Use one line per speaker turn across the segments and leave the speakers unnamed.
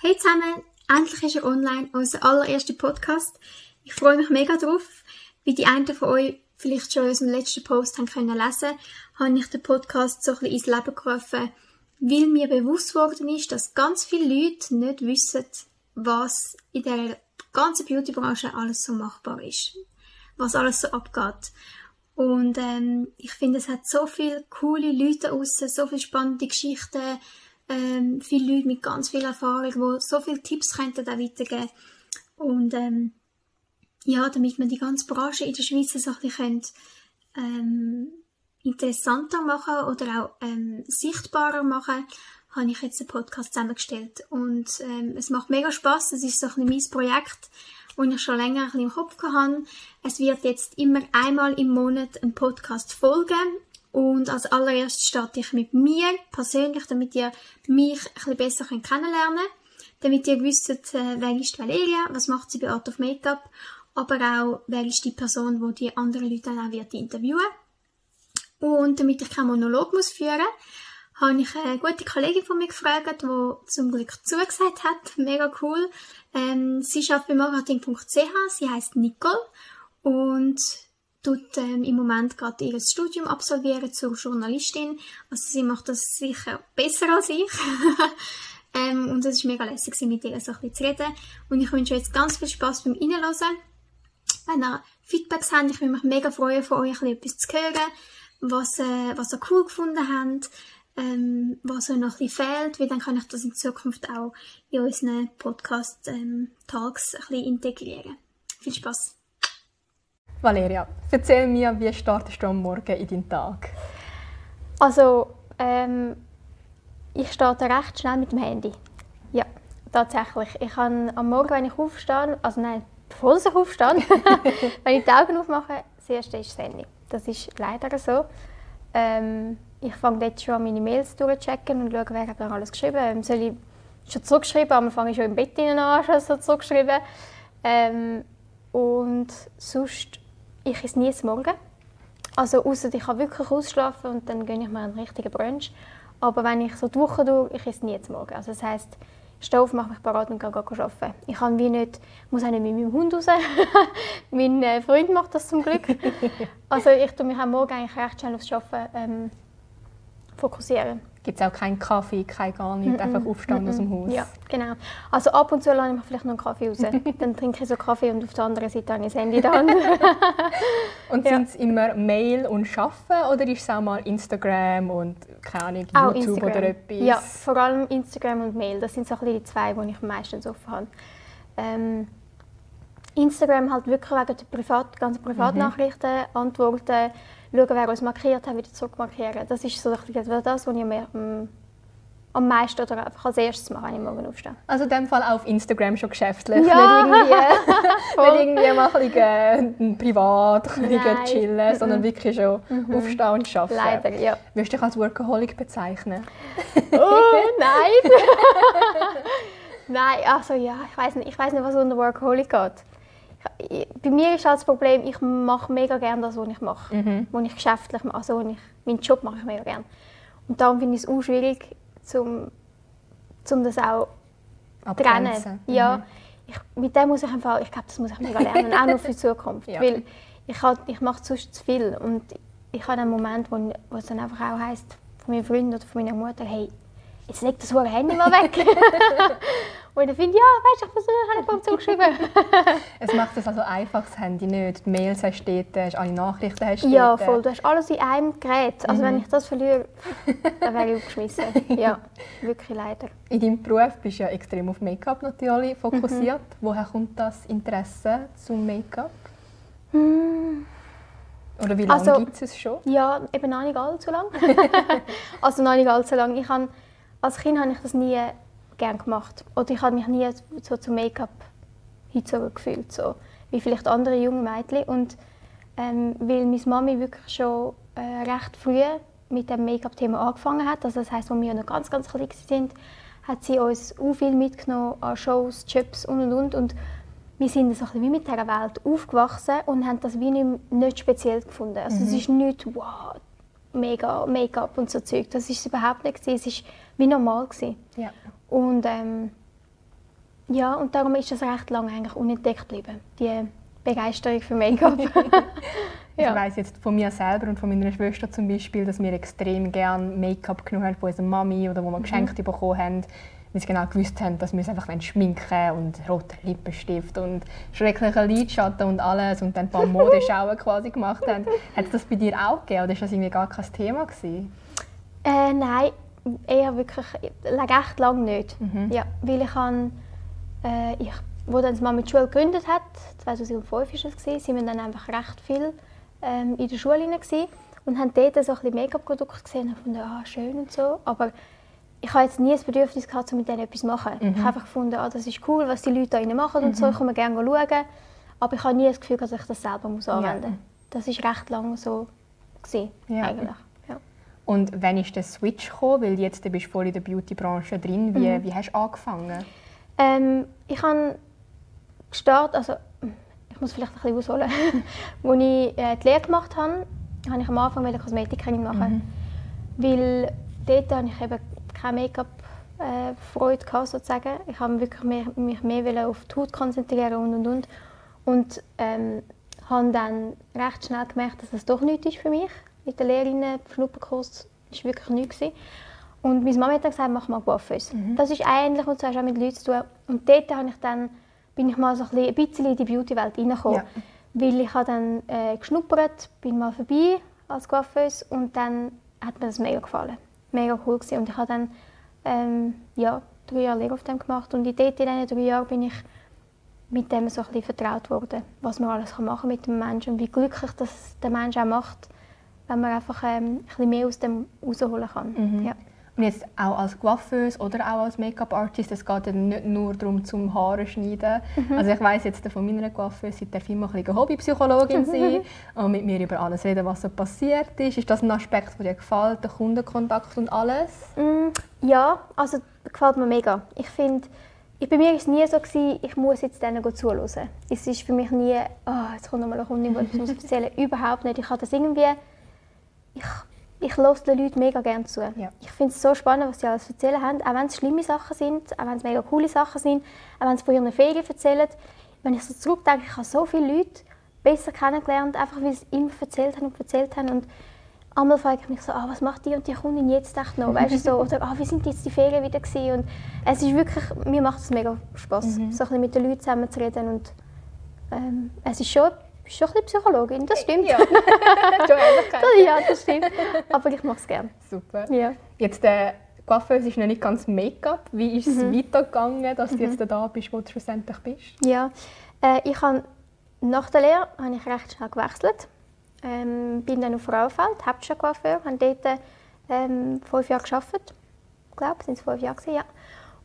Hey zusammen, endlich ist er online, unser allererster Podcast. Ich freue mich mega drauf. Wie die einen von euch vielleicht schon in unserem letzten Post haben können lesen, habe ich den Podcast so ein bisschen ins Leben gerufen, weil mir bewusst worden ist, dass ganz viele Leute nicht wissen, was in der ganzen Beautybranche alles so machbar ist. Was alles so abgeht. Und ähm, ich finde, es hat so viele coole Leute aussen, so viele spannende Geschichten, ähm, viele Leute mit ganz viel Erfahrung, die so viele Tipps könnten da weitergeben. Und ähm, ja, damit man die ganze Branche in der Schweiz so ein bisschen ähm, interessanter machen oder auch ähm, sichtbarer machen, habe ich jetzt einen Podcast zusammengestellt. Und ähm, es macht mega Spaß. Es ist so ein mein Projekt, das ich schon länger ein bisschen im Kopf hatte. Es wird jetzt immer einmal im Monat ein Podcast folgen. Und als allererstes starte ich mit mir persönlich, damit ihr mich ein bisschen besser kennenlernen könnt. Damit ihr wisst, äh, wer ist Valeria, was macht sie bei Art of Makeup, aber auch, wer ist die Person, die die anderen Leute dann auch wird interviewen Und damit ich keinen Monolog muss führen habe ich eine gute Kollegin von mir gefragt, die zum Glück zugesagt hat. Mega cool. Ähm, sie arbeitet bei marketing.ch, sie heißt Nicole und tut ähm, im Moment gerade ihr Studium absolvieren zur Journalistin. Also sie macht das sicher besser als ich. ähm, und es ist mega lässig, mit ihr so ein bisschen zu reden. Und ich wünsche euch jetzt ganz viel Spaß beim Reinhören. Wenn ihr Feedbacks habt, ich würde mich mega freuen, von euch etwas zu hören, was, äh, was ihr cool gefunden habt ähm, was euch noch ein fehlt, weil dann kann ich das in Zukunft auch in unseren Podcast-Talks ähm, ein integrieren. Viel Spaß!
Valeria, erzähl mir, wie startest du am Morgen in deinen Tag?
Also, ähm, ich starte recht schnell mit dem Handy. Ja, tatsächlich. Ich kann am Morgen, wenn ich aufstehe, also nein, bevor ich aufstehe, wenn ich die Augen aufmache, das erste ist das Handy. Das ist leider so. Ähm, ich fange jetzt schon an, meine Mails durchzuchecken und schaue, wer hat mir alles geschrieben ähm, Soll ich schon zurückschreiben, fange ich schon im Bett an, schon so zurückschreiben. Ähm, und sonst, ich esse nie Morgen. Also außer ich kann wirklich ausschlafen und dann gönne ich mir einen richtigen Brunch. Aber wenn ich so die Woche tue, ich esse nie Morgen. Also das heisst, ich stehe auf, mache mich parat und gehe arbeiten. Ich kann wie nicht, muss auch nicht mit meinem Hund raus. mein äh, Freund macht das zum Glück. also ich tue mich am Morgen eigentlich recht schnell aufs Arbeiten ähm, fokussieren.
Gibt es auch keinen Kaffee, kein gar nichts, mm -mm. einfach aufstehen mm aus dem Haus?
Ja, genau. Also ab und zu lasse ich mir vielleicht noch einen Kaffee raus. Dann trinke ich so Kaffee und auf der anderen Seite habe ich das Handy Hand.
und ja. sind es immer Mail und Arbeiten oder ist es auch mal Instagram und keine Ahnung, auch YouTube Instagram. oder etwas?
Ja, vor allem Instagram und Mail. Das sind so die zwei, die ich meistens offen habe. Ähm, Instagram halt wirklich wegen der Privat, ganzen Privatnachrichten, mhm. Antworten, schauen, wer uns markiert hat, wieder zurückmarkieren. Das ist so das, was ich mehr, ähm, am meisten oder einfach als erstes mache, wenn ich morgen aufstehe.
Also in dem Fall auf Instagram schon geschäftlich, ja. nicht irgendwie, nicht irgendwie mal ein bisschen, äh, privat ein bisschen chillen, sondern wirklich schon mhm. aufstehen und arbeiten.
Leider, ja.
Würdest du dich als Workaholic bezeichnen?
oh, nein! nein, also ja, ich weiß nicht, ich weiß nicht, was unter Workaholic geht bei mir ist halt das Problem, ich mache mega gerne das, was ich mache. Mhm. Was ich geschäftlich mache, also ich, meinen Job mache ich mega gerne. Und darum finde ich es auch schwierig, zum, zum das auch zu trennen. Mhm. Ja, ich, mit dem muss ich einfach, ich glaube, das muss ich mega lernen, auch noch für die Zukunft. ja. Weil ich, halt, ich mache sonst zu viel und ich habe einen Moment, wo, wo es dann einfach auch heisst, von meinem Freund oder von meiner Mutter, hey, jetzt leg das Handy mal weg. Und dann finde ich, ja, weißt du, ich versuche, habe ich zugeschrieben.
es macht es also einfach, das Handy nicht. Die Mails hast du dort, alle Nachrichten hast du
Ja, voll. Du hast alles in einem Gerät. Also mhm. wenn ich das verliere, dann wäre ich aufgeschmissen. Ja, wirklich leider.
In deinem Beruf bist du ja extrem auf Make-up natürlich fokussiert. Mhm. Woher kommt das Interesse zum Make-up? Mhm. Oder wie lange also, gibt es schon?
Ja, eben noch nicht allzu lange. also noch nicht allzu lange. Ich habe, als Kind habe ich das nie gerne gemacht. Oder ich habe mich nie so zum Make-up hingezogen gefühlt, so wie vielleicht andere junge Mädchen. Und ähm, weil meine Mami wirklich schon äh, recht früh mit dem Make-up-Thema angefangen hat, also das heißt, als wir noch ganz, ganz klein sind, hat sie uns auch viel mitgenommen an Shows, Chips und und und. und wir sind so wie mit dieser Welt aufgewachsen und haben das wie nicht, nicht speziell gefunden. Also mhm. es ist nicht wow, mega Make-up und so Zeug. Das ist überhaupt nicht. Es war wie normal.
Ja.
Und ähm, Ja, und darum ist das recht lange eigentlich unentdeckt geblieben, die Begeisterung für Make-up.
ja. Ich weiß jetzt von mir selber und von meiner Schwester zum Beispiel, dass wir extrem gerne Make-up genommen haben von unserer Mami oder wo wir mhm. geschenkt bekommen haben, weil sie genau gewusst haben, dass wir es einfach schminken und roten Lippenstift und schrecklichen Lidschatten und alles und dann ein paar Modeschauen quasi gemacht haben. Hat es das bei dir auch gegeben oder war das irgendwie gar kein Thema? Gewesen?
Äh, nein, eher wirklich, echt lange nicht. Mhm. Ja, weil ich habe, äh, ich, wo dann Mama die Schule gegründet hat, 2005 war es, gewesen, sind wir dann einfach recht viel ähm, in der Schule gewesen und haben dort so ein Make-up-Produkte gesehen und gefunden, ah, schön und so, aber ich habe jetzt nie das Bedürfnis gehabt, mit denen etwas zu machen. Mhm. Ich habe einfach gefunden, ah, das ist cool, was die Leute da machen und mhm. so, ich kann gerne schauen, aber ich habe nie das Gefühl, dass ich das selber muss anwenden muss. Ja. Das war recht lange so, gewesen, ja. eigentlich.
Und wann ist der Switch gekommen? Weil jetzt bist du voll in der Beauty-Branche drin. Wie, mhm. wie hast du angefangen?
Ähm, ich habe gestartet, also ich muss vielleicht ein bisschen ausholen. Als ich äh, die Lehre gemacht habe, habe ich am Anfang Kosmetikerin machen. Mhm. Weil dort hatte ich eben keine Make-up-Freude, äh, sozusagen. Ich habe wirklich mehr, mich mehr auf die Haut konzentrieren und und und. Und ähm, habe dann recht schnell gemerkt, dass das doch nichts ist für mich mit den Lehrerinnen, Schnupperkurs war wirklich nichts. Und meine Mama hat dann gesagt, mach mal Coiffeuse. Mhm. Das ist ähnlich und so hast auch mit Leuten zu tun. Und dort habe ich dann, bin ich mal so ein bisschen in die Beauty-Welt reingekommen. Ja. Weil ich habe dann äh, geschnuppert, bin mal vorbei als Coiffeuse und dann hat mir das mega gefallen. Mega cool gewesen. Und ich habe dann ähm, ja, drei Jahre Lehre auf dem gemacht und in, dort, in diesen drei Jahren bin ich mit dem so ein bisschen vertraut worden, was man alles machen kann mit dem Menschen und wie glücklich das der Mensch auch macht, wenn man einfach ähm, ein bisschen mehr aus dem rausholen kann. Mhm. Ja.
Und jetzt auch als Coiffeuse oder auch als Make-up-Artist, es geht ja nicht nur darum, zum Haare schneiden. Mhm. Also ich weiß jetzt von meiner Coiffeuse, sie darf immer ein Hobbypsychologin sein und mit mir über alles reden, was so passiert ist. Ist das ein Aspekt, der dir gefällt, der Kundenkontakt und alles?
Mm, ja, also gefällt mir mega. Ich finde, bei mir war es nie so, gewesen, ich muss jetzt denen zuhören. Es ist für mich nie, oh, jetzt kommt noch mal eine Kundin, die etwas erzählen Überhaupt nicht. Ich habe das irgendwie ich, ich höre den Leuten mega gerne zu. Ja. Ich finde es so spannend, was sie alles erzählen haben, auch wenn es schlimme Sachen sind, auch wenn es mega coole Sachen sind, auch wenn sie von ihren Ferien erzählen. Wenn ich so zurückdenke, ich habe so viele Leute besser kennengelernt, einfach weil sie immer erzählt haben und erzählt haben. Und einmal frage ich mich so, ah, was macht die und die Kundin jetzt echt noch? Weißt du, so, oder ah, wie sind jetzt die Ferien wieder gewesen? Und es ist wirklich, mir macht es mega Spaß, mhm. so ein bisschen mit den Leuten zusammen zu reden. Und ähm, es ist schon bist schon ein bisschen Psychologin, das stimmt. Ja, ja das stimmt. Aber ich mache es gerne.
Super. Ja. Jetzt, äh, Coiffeuse ist noch nicht ganz Make-up. Wie ist es mhm. weitergegangen, dass du jetzt mhm. da bist, wo du schlussendlich bist?
Ja, äh, ich habe nach der Lehre habe ich recht schnell gewechselt. Ähm, bin dann auf Frauenfeld, Hauptstadtcoiffeur, habe dort ähm, fünf Jahre gearbeitet. Ich glaube, sind es fünf Jahre gewesen, ja.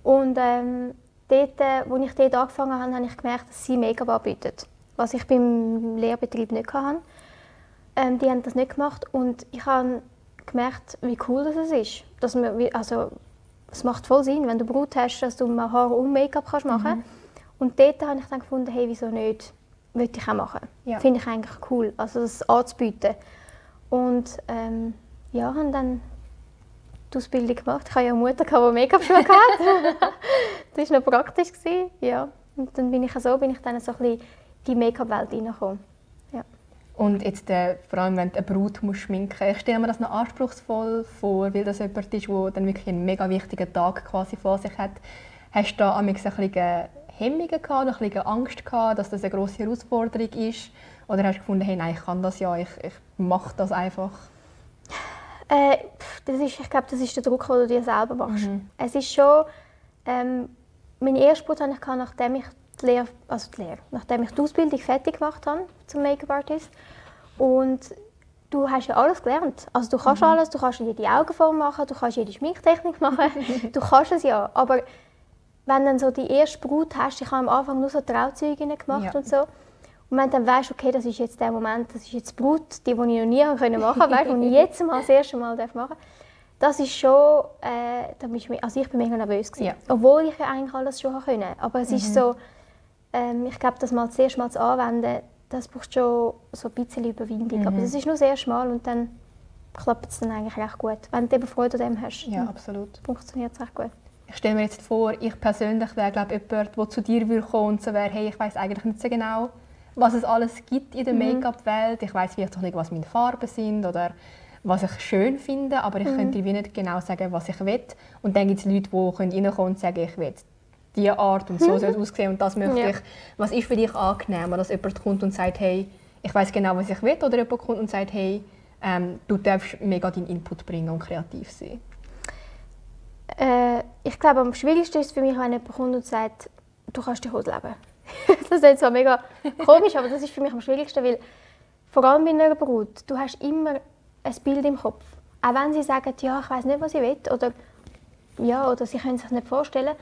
Und ähm, dort, äh, als ich dort angefangen habe, habe ich gemerkt, dass sie Make-up anbieten was ich beim Lehrbetrieb nicht hatte. Ähm, die haben das nicht gemacht und ich habe gemerkt, wie cool das ist. Dass man, also, es macht voll Sinn, wenn du Brut hast, dass du mal Haare und Make-up machen kannst. Mhm. Und dort habe ich dann gefunden, hey, wieso nicht? Würde ich auch machen. Ja. Finde ich eigentlich cool, also das anzubieten. Und ähm, ja, habe dann die Ausbildung gemacht. Ich hatte ja eine Mutter, die Make-up-Schule hatte. das war noch praktisch. Ja. Und dann bin ich so, bin ich dann so ein bisschen die Make-up-Welt reinkommen. Ja.
Und jetzt äh, vor allem, wenn du eine Brut musst schminken ich stelle mir das noch anspruchsvoll vor, weil das jemand ist, der dann wirklich einen mega wichtigen Tag quasi vor sich hat. Hast du da ein bisschen Hemmungen gehabt, ein bisschen Angst gehabt, dass das eine grosse Herausforderung ist? Oder hast du gefunden, hey, nein, ich kann das ja, ich, ich mache das einfach?
Äh, das ist, ich glaube, das ist der Druck, den du dir selber machst. Mhm. Es ist schon... Ähm, meine erste Brut hatte ich, nachdem ich die Lehre, also die Lehre, nachdem ich die Ausbildung fertig gemacht habe zum Make-up-Artist. Und du hast ja alles gelernt. Also du kannst mhm. alles, du kannst jede Augenform machen, du kannst jede Schminktechnik machen, du kannst es ja. Aber wenn du dann so die erste Brut hast, ich habe am Anfang nur so Trauzeuginnen gemacht ja. und so. Und wenn du dann weißt, okay, das ist jetzt der Moment, das ist jetzt die Brut, die, die ich noch nie machen konnte, weißt, die ich jetzt mal das erste Mal machen darf das ist schon, äh, da bin ich, also ich bin mega nervös ja. obwohl ich ja eigentlich alles schon können. Aber es mhm. ist so, ähm, ich glaube, das mal das erste Mal zu anwenden, das braucht schon so ein bisschen Überwindung. Mhm. Aber das ist nur sehr schmal und dann klappt es dann eigentlich recht gut. Wenn du eben Freude an dem hast,
ja, absolut.
funktioniert es recht gut.
ich stelle mir jetzt vor, ich persönlich wäre glaube jemand, der zu dir würde kommen und so wäre, hey, ich weiß eigentlich nicht so genau, was es alles gibt in der mhm. Make-up-Welt. Ich weiß vielleicht auch nicht, was meine Farben sind oder was ich schön finde, aber ich mhm. könnte wie nicht genau sagen, was ich will. Und dann gibt es Leute, die reinkommen und sagen, ich will diese Art und so soll es aussehen und das möchte ja. ich. Was ist für dich angenehmer, dass jemand kommt und sagt, hey, ich weiß genau, was ich will, oder jemand kommt und sagt, hey, ähm, du darfst mega deinen Input bringen und kreativ sein?
Äh, ich glaube, am schwierigsten ist es für mich, wenn jemand kommt und sagt, du kannst dich ausleben. das ist zwar mega komisch, aber das ist für mich am schwierigsten, weil vor allem bei einer Brut, du hast immer ein Bild im Kopf. Auch wenn sie sagen, ja, ich weiß nicht, was ich will, oder ja, oder sie können sich nicht vorstellen,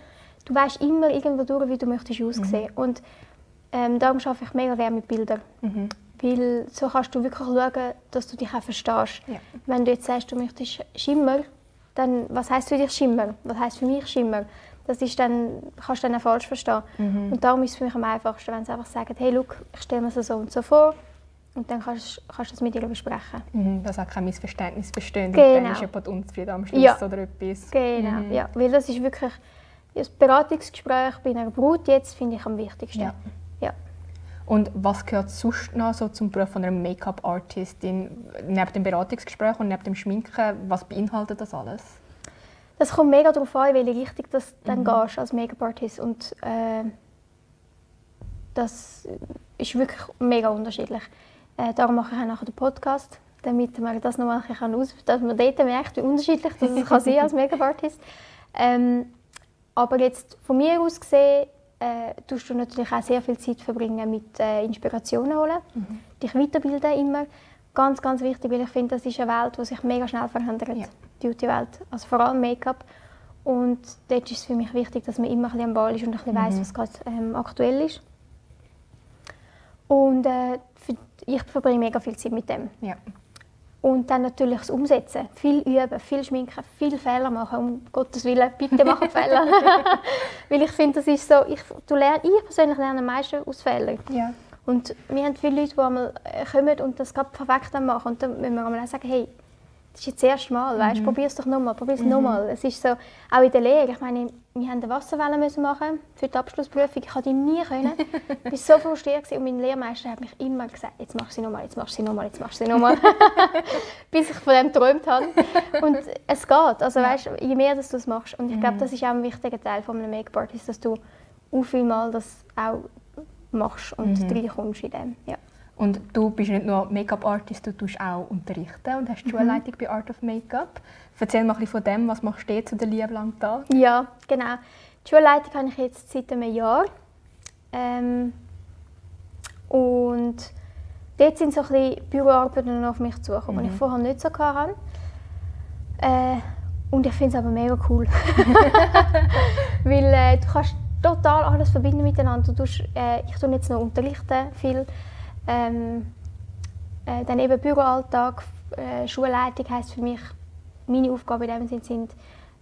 du weißt immer irgendwo durch, wie du möchtest aussehen. Mhm. Und ähm, darum arbeite ich mega gerne mit Bildern. Mhm. Weil so kannst du wirklich schauen, dass du dich auch verstehst. Ja. Wenn du jetzt sagst, du möchtest Schimmer, dann was heißt für dich Schimmer? Was heißt für mich Schimmer? Das ist dann, kannst du dann auch falsch verstehen. Mhm. Und darum ist es für mich am einfachsten, wenn sie einfach sagen, hey, look, ich stelle mir das so und so vor und dann kannst, kannst du das mit ihr besprechen.
Mhm, dass auch kein Missverständnis besteht genau. und dann ist jemand unzufrieden am Schluss ja. oder etwas.
Genau, mhm. ja. Weil das ist wirklich, das Beratungsgespräch bei einer Brut jetzt finde ich am wichtigsten. Ja. ja.
Und was gehört sonst noch so zum Beruf einer Make-up-Artistin? Neben dem Beratungsgespräch und neben dem Schminken, was beinhaltet das alles?
Das kommt mega darauf an, in welche Richtung du dann mhm. gehst als Make-up-Artist. Und äh, das ist wirklich mega unterschiedlich. Äh, darum mache ich auch nachher den Podcast, damit man das nochmal kann aus, dass man dort merkt, wie unterschiedlich das kann sein als Make-up-Artist. Ähm, aber jetzt von mir aus gesehen, äh, tust du natürlich auch sehr viel Zeit verbringen mit äh, Inspirationen holen, mhm. dich weiterbilden immer. Ganz, ganz wichtig, weil ich finde, das ist eine Welt, die sich mega schnell verändert, ja. die Beauty-Welt. Also vor allem Make-up. Und dort ist es für mich wichtig, dass man immer ein bisschen am Ball ist und ein bisschen mhm. weiss, was gerade ähm, aktuell ist. Und äh, ich verbringe mega viel Zeit mit dem. Ja. Und dann natürlich das Umsetzen. Viel üben, viel schminken, viel Fehler machen. Um Gottes Willen, bitte machen Fehler. Weil ich finde, das ist so, ich, du lern, ich persönlich lerne am meisten aus Fehlern. Ja. Und wir haben viele Leute, die einmal äh, kommen und das gerade perfekt machen. Und dann müssen wir einmal sagen, hey, das ist jetzt das erste Mal, weißt, mhm. probier es doch nochmal, probier es mhm. nochmal. Es ist so, auch in der Lehre, ich meine, wir haben eine Wasserwelle müssen machen für die Abschlussprüfung, ich konnte die nie können. ich war so frustriert und mein Lehrmeister hat mich immer gesagt, jetzt machst du sie nochmal, jetzt machst du sie nochmal, jetzt machst du sie nochmal. Bis ich von dem geträumt habe. Und es geht, also weißt, je mehr dass du es machst. Und ich glaube, mhm. das ist auch ein wichtiger Teil von einem Make-up dass du auch viel mal das auch machst und mhm. reinkommst in dem. Ja.
Und du bist nicht nur Make-up-Artist, du tust auch unterrichten und hast die mhm. Schulleitung bei Art of Make-up. Erzähl mal ein bisschen von dem, was machst du zu der Liebe lang da?
Ja, genau. Die Schulleitung habe ich jetzt seit einem Jahr. Ähm, und dort sind so ein bisschen Büroarbeiten auf mich zugekommen, mhm. die ich vorher nicht so hatte. Äh, und ich finde es aber mega cool. Weil äh, du kannst total alles verbinden miteinander. Du tust, äh, ich tue jetzt noch unterrichten viel. Ähm, äh, dann eben Büroalltag, äh, Schulleitung heisst für mich, meine Aufgabe in dem Sinne sind,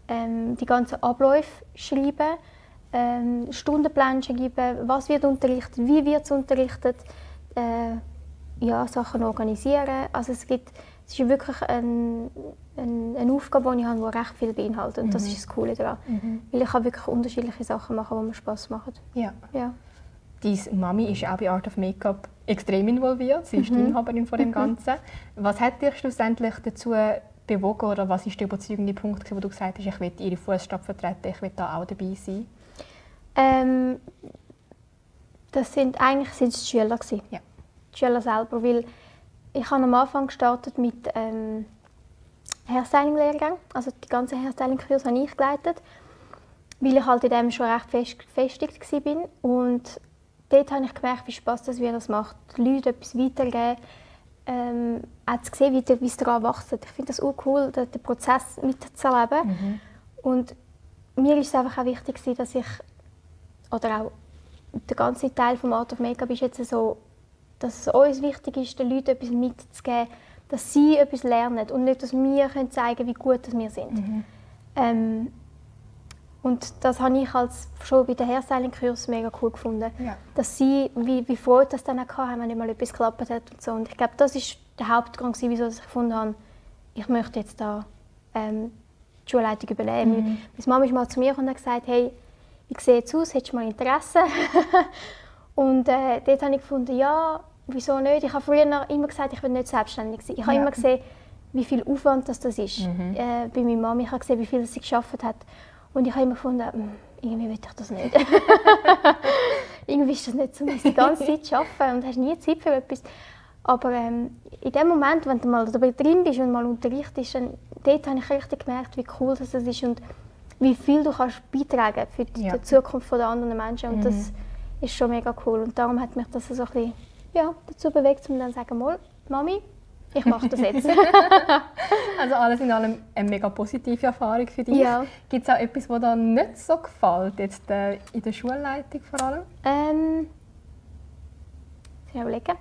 ähm, die ganzen Abläufe schreiben, ähm, Stundenpläne schreiben, was wird unterrichtet, wie wird es unterrichtet, äh, ja, Sachen organisieren. Also es gibt, es ist wirklich ein, ein, eine Aufgabe, die ich habe, die recht viel beinhaltet. Und mhm. das ist das Coole daran. Mhm. Weil ich kann wirklich unterschiedliche Sachen machen, die mir Spass machen.
Ja. ja. Deine Mami ist auch bei Art of Makeup extrem involviert. Sie ist mhm. die Inhaberin von dem mhm. Ganzen. Was hat dich schlussendlich dazu bewogen oder was ist der überzeugende Punkt, wo du gesagt hast, ich will ihre Fußstapfen vertreten, ich will da auch dabei sein?
Ähm, das sind eigentlich sind es die Schüler gewesen. Ja. Die Schüler selber, weil ich habe am Anfang gestartet mit ähm, Hairstyling-Lehrgang, also die ganze Hairstyling-Kurs habe ich geleitet, weil ich halt in dem schon recht fest, gefestigt war und dort habe ich gemerkt, wie Spaß das wie das macht, den Leuten etwas weitergeben, ähm, auch zu sehen, wie, wie sie daran wachsen. Ich finde das auch cool, den, den Prozess mitzuerleben. Mhm. Und mir ist es einfach auch wichtig, dass ich, oder auch der ganze Teil vom Art of Make-up ist jetzt so, dass es uns wichtig ist, den Leuten etwas mitzugeben, dass sie etwas lernen und nicht, dass wir können zeigen können, wie gut wir sind. Mhm. Ähm, und das habe ich als schon bei den Hairstyling-Kurs mega cool gefunden. Ja. Dass sie, wie, wie Freude das dann auch hatten, wenn mal etwas geklappt hat und so. Und ich glaube, das ist der Hauptgrund, wieso ich gefunden habe, ich möchte jetzt da ähm, die Schulleitung übernehmen. Mhm. Meine Mama ist mal zu mir und hat gesagt, hey, wie sieht es aus, hättest du mal Interesse? und äh, dort habe ich gefunden, ja, wieso nicht? Ich habe früher immer gesagt, ich will nicht selbstständig sein. Ich habe ja. immer gesehen, wie viel Aufwand das, das ist mhm. äh, bei meiner Mama. Ich habe gesehen, wie viel sie geschafft hat. Und ich habe immer gefunden, hm, irgendwie will ich das nicht. irgendwie ist das nicht so, dass die ganze Zeit arbeiten und hast nie Zeit für etwas. Aber ähm, in dem Moment, wenn du mal dabei drin bist und mal unterrichtest, dann, dort habe ich richtig gemerkt, wie cool das ist und wie viel du kannst beitragen für die, ja. Zukunft der anderen Menschen. Und mhm. das ist schon mega cool. Und darum hat mich das so ein bisschen ja, dazu bewegt, um dann zu sagen, Mami, ich mache das jetzt.
also alles in allem eine mega positive Erfahrung für dich. Ja. Gibt es auch etwas, was dir nicht so gefällt, jetzt äh, in der Schulleitung vor allem? Ähm,
ich überlegen.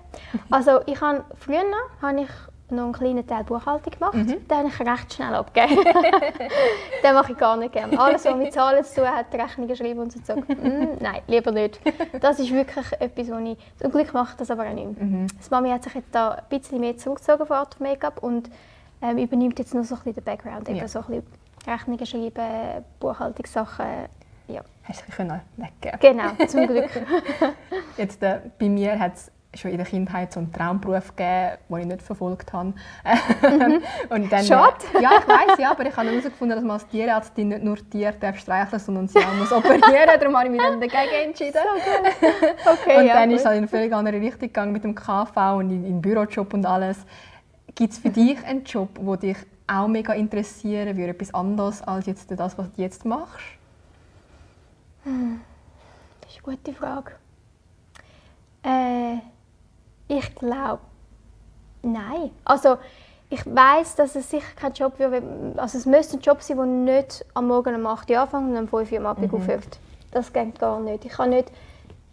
Also ich habe, früher habe ich noch einen kleinen Teil Buchhaltung gemacht. Mhm. Den habe ich recht schnell abgegeben. den mache ich gar nicht gerne. Alles, was mit Zahlen zu tun hat, Rechnungen schreiben und so. Mm, nein, lieber nicht. Das ist wirklich etwas, was ich... Zum Glück mache ich das aber auch nicht mehr. Mhm. Das Mami hat sich jetzt da ein bisschen mehr zurückgezogen von Art of Make-up und ähm, übernimmt jetzt noch so ein bisschen den Background. Eben so ein bisschen Rechnungen schreiben, Buchhaltungssachen, ja.
Hast du ein weggeben
Genau, zum Glück.
jetzt, äh, bei mir hat es schon in der Kindheit so einen Traumberuf gegeben, den ich nicht verfolgt habe.
Mhm. und dann, Schade.
Äh, ja, ich weiß, ja, aber ich habe herausgefunden, dass man als Tierärztin nicht nur Tiere streicheln sondern sie auch muss operieren Darum habe ich mich dann dagegen entschieden. So okay, und ja, dann gut. ist es halt in eine völlig andere Richtung gegangen mit dem KV und in, in Bürojob und alles. Gibt es für dich einen Job, der dich auch mega interessieren würde, etwas anderes als jetzt das, was du jetzt machst?
Hm. Das ist eine gute Frage. Äh, ich glaube, nein. Also ich weiß, dass es sicher kein Job wird, also es müsste ein Job sein, der nicht am Morgen um 8 Uhr anfängt und um 5 Uhr am Abend mhm. aufhört. Das geht gar nicht. Ich kann nicht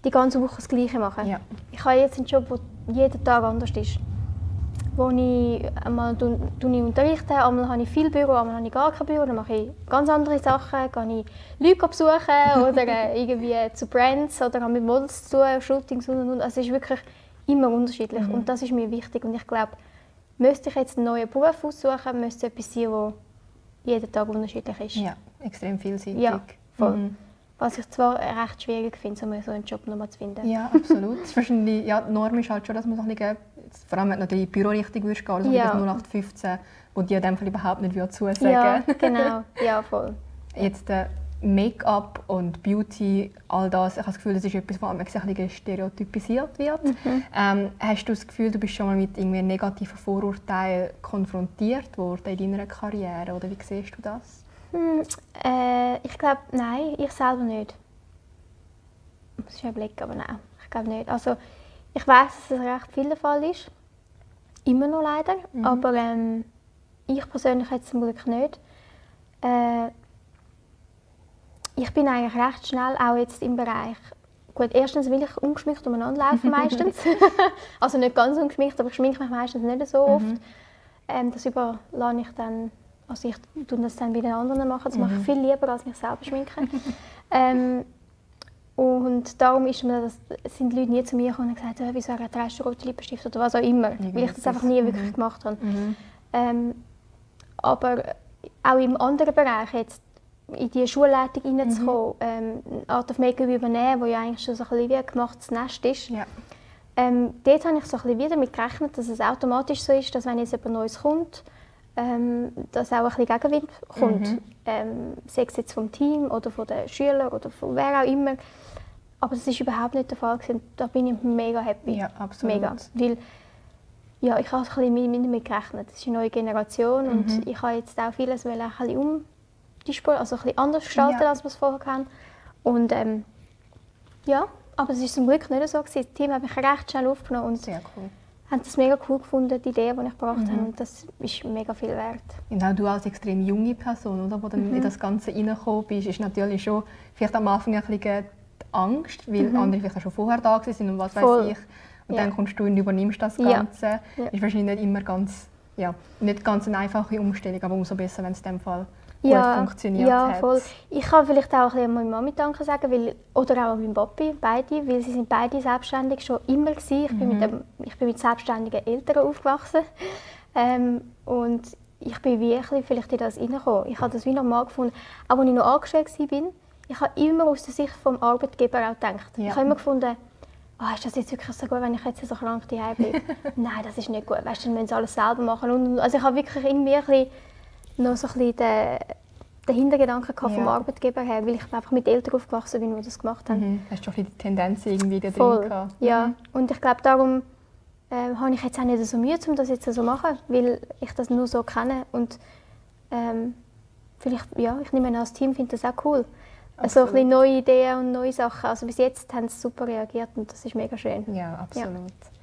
die ganze Woche das Gleiche machen. Ja. Ich habe jetzt einen Job, der jeden Tag anders ist. Wo ich einmal ich unterrichte, einmal habe ich viel Büro, einmal habe ich gar kein Büro, dann mache ich ganz andere Sachen, gehe ich Leute besuchen oder äh, irgendwie zu Brands oder habe mit Models zu tun, Shootings und und und. Also es ist wirklich immer unterschiedlich mhm. und das ist mir wichtig und ich glaube, müsste ich jetzt einen neuen Beruf aussuchen, müsste es etwas sein, wo jeden Tag unterschiedlich ist.
Ja, extrem vielseitig.
Ja, voll. Mhm. Was ich zwar recht schwierig finde, so einen Job nochmal zu finden.
Ja, absolut. das wahrscheinlich, ja, die Norm ist halt schon, dass man so ein bisschen, vor allem wenn du in die Bürorichtung würdest gehen, also ja. 0815, wo die in dem Fall überhaupt nicht zusagen
Ja, genau. Ja, voll.
Jetzt, äh, Make-up und Beauty, all das, ich habe das Gefühl, das ist etwas, was ein bisschen stereotypisiert wird. Mhm. Ähm, hast du das Gefühl, du bist schon mal mit irgendwie negativen Vorurteilen konfrontiert worden in deiner Karriere oder wie siehst du das?
Hm, äh, ich glaube, nein, ich selber nicht. Ich muss schon überlegen, aber nein, ich glaube nicht. Also, ich weiß, dass es recht viel der Fall ist. Immer noch leider. Mhm. Aber ähm, ich persönlich jetzt zum Glück nicht. Äh, ich bin eigentlich recht schnell auch jetzt im Bereich Gut, erstens will ich ungeschminkt umeinander laufen meistens. also nicht ganz ungeschminkt, aber ich schminke mich meistens nicht so oft. Mhm. Ähm, das überlasse ich dann, also ich tue das dann bei den anderen machen. Das mhm. mache ich mhm. viel lieber, als mich selber schminken. ähm, und darum ist mir das, sind die Leute nie zu mir gekommen und gesagt, wieso trägst du rote Lippenstift oder was auch immer, weil ich das einfach nie mhm. wirklich gemacht habe. Mhm. Ähm, aber auch im anderen Bereich jetzt, in die Schulleitung hineinzukommen, mhm. ähm, Art of Make-up übernehmen, wo ja eigentlich schon so ein bisschen wie ein gemachtes Nest ist. Ja. Ähm, dort habe ich so ein bisschen wieder damit gerechnet, dass es automatisch so ist, dass wenn jetzt etwas Neues kommt, ähm, dass auch ein bisschen Gegenwind kommt. Mhm. Ähm, sei es jetzt vom Team oder von den Schülern oder von wer auch immer. Aber das ist überhaupt nicht der Fall. Gewesen. Da bin ich mega happy.
Ja, absolut. Mega.
Weil, ja, ich habe ein bisschen damit gerechnet. Das ist eine neue Generation mhm. und ich habe jetzt auch vieles ein bisschen um die Spur, also ein bisschen anders gestalten, ja. als wir es vorher kennen. Und ähm, ja, aber es ist zum Glück nicht so gewesen. Das Team hat mich recht schnell aufgenommen und
Sehr cool.
haben das mega cool gefunden, die Idee, die ich gebracht mhm. habe. Und das ist mega viel wert.
Und auch du als extrem junge Person, oder, wo dann mhm. in das Ganze reingekommen bist, ist natürlich schon vielleicht am Anfang ein bisschen die Angst, weil mhm. andere vielleicht auch schon vorher da sind und was weiß ich. Und ja. dann kommst du und übernimmst das Ganze. Ja. Ja. Ist wahrscheinlich nicht immer ganz, ja, nicht ganz eine einfache Umstellung, aber umso besser, wenn es in dem Fall ja, gut funktioniert
ja,
hat.
Voll. Ich kann vielleicht auch ein bisschen meiner Mami Danke sagen, weil, oder auch meinem Papi, beide, weil sie sind beide selbstständig schon immer gewesen. Ich, mhm. bin, mit mhm. dem, ich bin mit selbstständigen Eltern aufgewachsen ähm, und ich bin wie vielleicht in das reingekommen. Ich habe das wie normal gefunden. Auch als ich noch angestellt war, ich habe immer aus der Sicht des Arbeitgebers auch gedacht. Ja. Ich habe immer gefunden, oh, ist das jetzt wirklich so gut, wenn ich jetzt so krank daheim bin? Nein, das ist nicht gut. Weißt du, dann müssen sie alles selber machen. Und, also ich habe wirklich irgendwie ein bisschen, noch so ein bisschen den, den Hintergedanken ja. vom Arbeitgeber her, weil ich einfach mit Eltern aufgewachsen bin, die das gemacht haben.
Mhm. Hast du schon die Tendenz irgendwie da
Voll. drin gehabt? Ja, mhm. und ich glaube, darum äh, habe ich jetzt auch nicht so Mühe, um das jetzt so zu machen, weil ich das nur so kenne. Und ähm, vielleicht, ja, ich nehme an, das Team findet das auch cool. Also ein bisschen neue Ideen und neue Sachen. Also bis jetzt haben sie super reagiert und das ist mega schön.
Ja, absolut. Ja.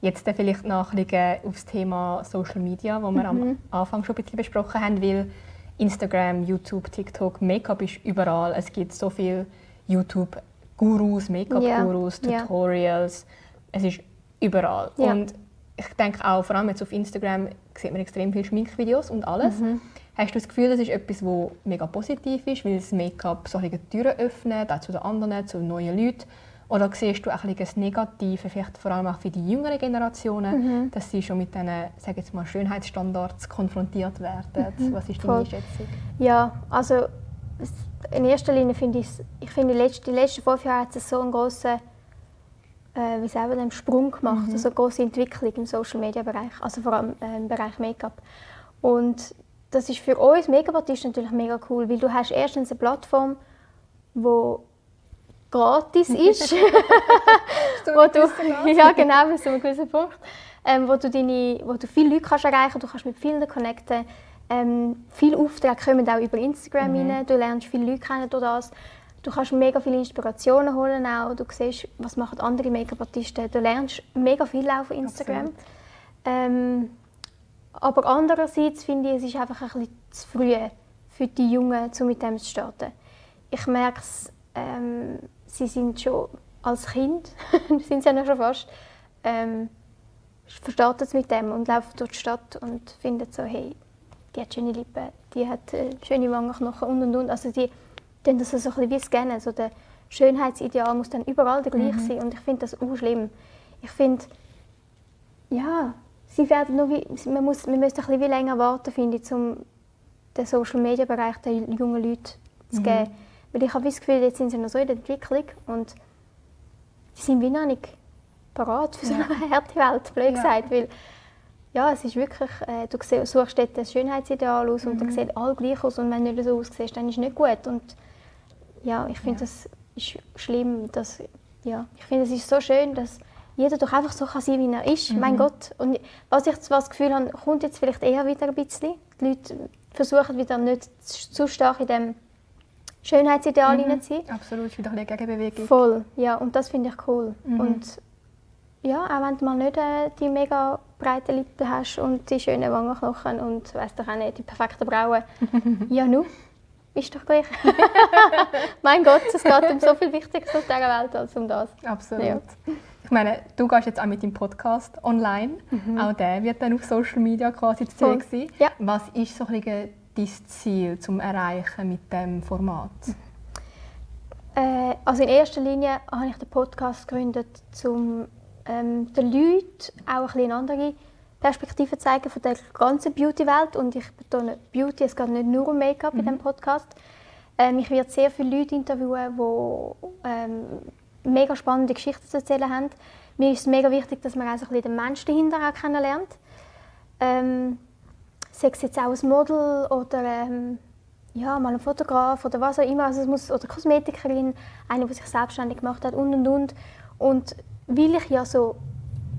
Jetzt vielleicht noch ein bisschen auf das Thema Social Media, das wir mhm. am Anfang schon ein bisschen besprochen haben, weil Instagram, YouTube, TikTok, Make-up ist überall. Es gibt so viele YouTube-Gurus, Make-up-Gurus, ja. Tutorials. Ja. Es ist überall. Ja. Und ich denke auch, vor allem jetzt auf Instagram sieht man extrem viele Schminkvideos und alles. Mhm. Hast du das Gefühl, das ist etwas, das mega positiv ist, weil das Make-up solche Türen öffnet, auch zu den anderen, zu neuen Leuten? Oder siehst du auch ein das Negative, vielleicht vor allem auch für die jüngeren Generationen, mhm. dass sie schon mit diesen sag jetzt mal, Schönheitsstandards konfrontiert werden? Mhm. Was ist deine Einschätzung?
Ja, also in erster Linie finde ich, ich finde, die letzten, die letzten fünf Jahre hat es so einen grossen äh, wie selber einen Sprung gemacht, mhm. also eine große Entwicklung im Social Media Bereich, also vor allem äh, im Bereich Make-up. Und das ist für uns Make-up-Artisten natürlich mega cool, weil du hast erstens eine Plattform, wo gratis ist, wo du, ja genau, bis zu einem gewissen Punkt, ähm, wo, du deine, wo du viele Leute kannst erreichen du kannst mit vielen connecten. Ähm, viele Aufträge kommen auch über Instagram mhm. rein, du lernst viele Leute kennen durch das. Du kannst mega viele Inspirationen holen auch. Du siehst, was machen andere Make-up-Artisten. Du lernst mega viel auf Instagram. Ähm, aber andererseits finde ich, es ist einfach ein bisschen zu früh für die Jungen, um mit dem zu starten. Ich merke es, ähm, sie sind schon als Kind, sind sie ja noch schon fast, ähm, starten es mit dem und laufen durch die Stadt und finden so, hey, die hat schöne Lippen, die hat äh, schöne Wangenknochen und und und. Also die dann das so ein bisschen wie scannen. So der Schönheitsideal muss dann überall der gleich mhm. sein und ich finde das auch schlimm. Ich finde, ja, sie werden nur wie, man, muss, man müsste ein bisschen wie länger warten, finde ich, um den Social Media Bereich den jungen Leuten zu mhm. Weil ich habe das Gefühl, jetzt sind sie noch so in der Entwicklung und sie sind wie noch nicht parat für so eine ja. harte Welt, blöd gesagt. Weil, ja, es ist wirklich, äh, du suchst dort ein Schönheitsideal aus mhm. und dann sieht alle gleich aus und wenn du nicht so aussiehst, dann ist es nicht gut. Und ja, ich finde, ja. das ist schlimm. Dass, ja, ich finde, es ist so schön, dass jeder doch einfach so kann sein wie er ist. Mhm. Mein Gott. Und was ich zwar das Gefühl habe, kommt jetzt vielleicht eher wieder ein bisschen. Die Leute versuchen wieder nicht zu stark in dem Schönheitsideal mhm. sein.
Absolut, wieder eine Gegenbewegung.
Voll, ja. Und das finde ich cool. Mhm. Und ja, auch wenn du mal nicht äh, die mega breiten Lippen hast und die schönen Wangenknochen und weißt doch auch nicht, die perfekten Brauen. ja, nu ist doch gleich. mein Gott, es geht um so viel Wichtiges auf dieser Welt als um das.
Absolut. Ja. Ich meine, du gehst jetzt auch mit dem Podcast online. Mhm. Auch der wird dann auf Social Media quasi zu sehen sein. Ja. Was ist so ein dein Ziel zum Erreichen mit dem Format?
Äh, also in erster Linie habe ich den Podcast gegründet, um ähm, den Leuten auch ein bisschen andere Perspektive zeigen von der ganzen Beauty-Welt. Und ich betone Beauty, es geht nicht nur um Make-up mhm. in diesem Podcast. Ähm, ich werde sehr viele Leute interviewen, die ähm, mega spannende Geschichten zu erzählen haben. Mir ist es mega wichtig, dass man auch so ein bisschen den Menschen dahinter auch kennenlernt. Ähm, sei es jetzt auch ein Model oder ähm, ja, mal ein Fotograf oder was auch immer, also es muss, oder Kosmetikerin, eine, die sich selbstständig gemacht hat und und und. Und weil ich ja so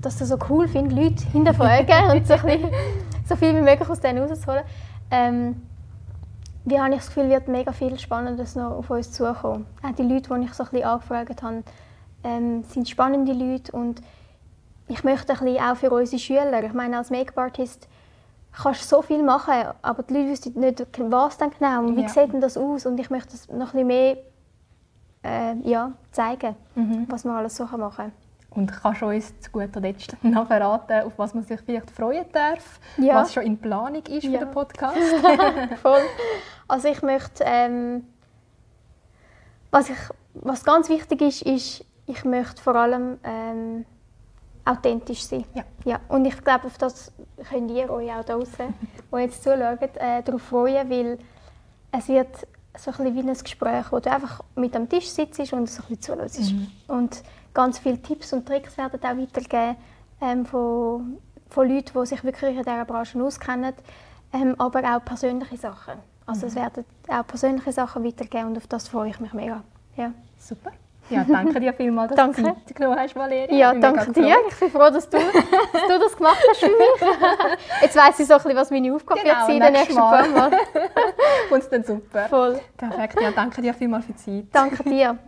dass ich so cool finde, Leute hinterfragen und so, bisschen, so viel wie möglich aus denen rauszuholen. Ähm, wie habe ich das Gefühl, wird mega viel Spannendes noch auf uns zukommen. Auch die Leute, die ich so ein bisschen angefragt habe, ähm, sind spannende Leute und ich möchte ein bisschen auch für unsere Schüler, ich meine als Make-up-Artist kannst so viel machen, aber die Leute wissen nicht, was denn genau und wie ja. sieht denn das aus und ich möchte das noch ein bisschen mehr äh, ja, zeigen, mhm. was man alles so machen kann.
Und kannst du uns zu guter Letzt noch verraten, auf was man sich vielleicht freuen darf, ja. was schon in Planung ist ja. für den Podcast?
Voll. Also ich möchte, ähm, was, ich, was ganz wichtig ist, ist, ich möchte vor allem ähm, authentisch sein.
Ja.
ja. Und ich glaube, auf das könnt ihr euch auch draußen, die jetzt zuschauen, äh, darauf freuen, weil es wird so ein bisschen wie ein Gespräch, wo du einfach mit am Tisch sitzt und so ein bisschen zuhörst. Mhm. Und ganz viele Tipps und Tricks werden auch weitergegeben ähm, von, von Leuten, die sich wirklich in dieser Branche auskennen, ähm, aber auch persönliche Sachen. Also mhm. es werden auch persönliche Sachen weitergegeben und auf das freue ich mich mega. Ja.
Super. Ja, danke dir vielmals, dass
danke.
du Zeit genommen hast, Valeria.
Ja, danke dir. Ich bin froh, dass du, dass du das gemacht hast für mich. Jetzt weiss ich so ein bisschen, was meine Aufgabe genau, wird sein den nächsten paar Mal.
Und dann super.
Voll.
Perfekt. Ja, danke dir vielmals für die Zeit.
Danke dir.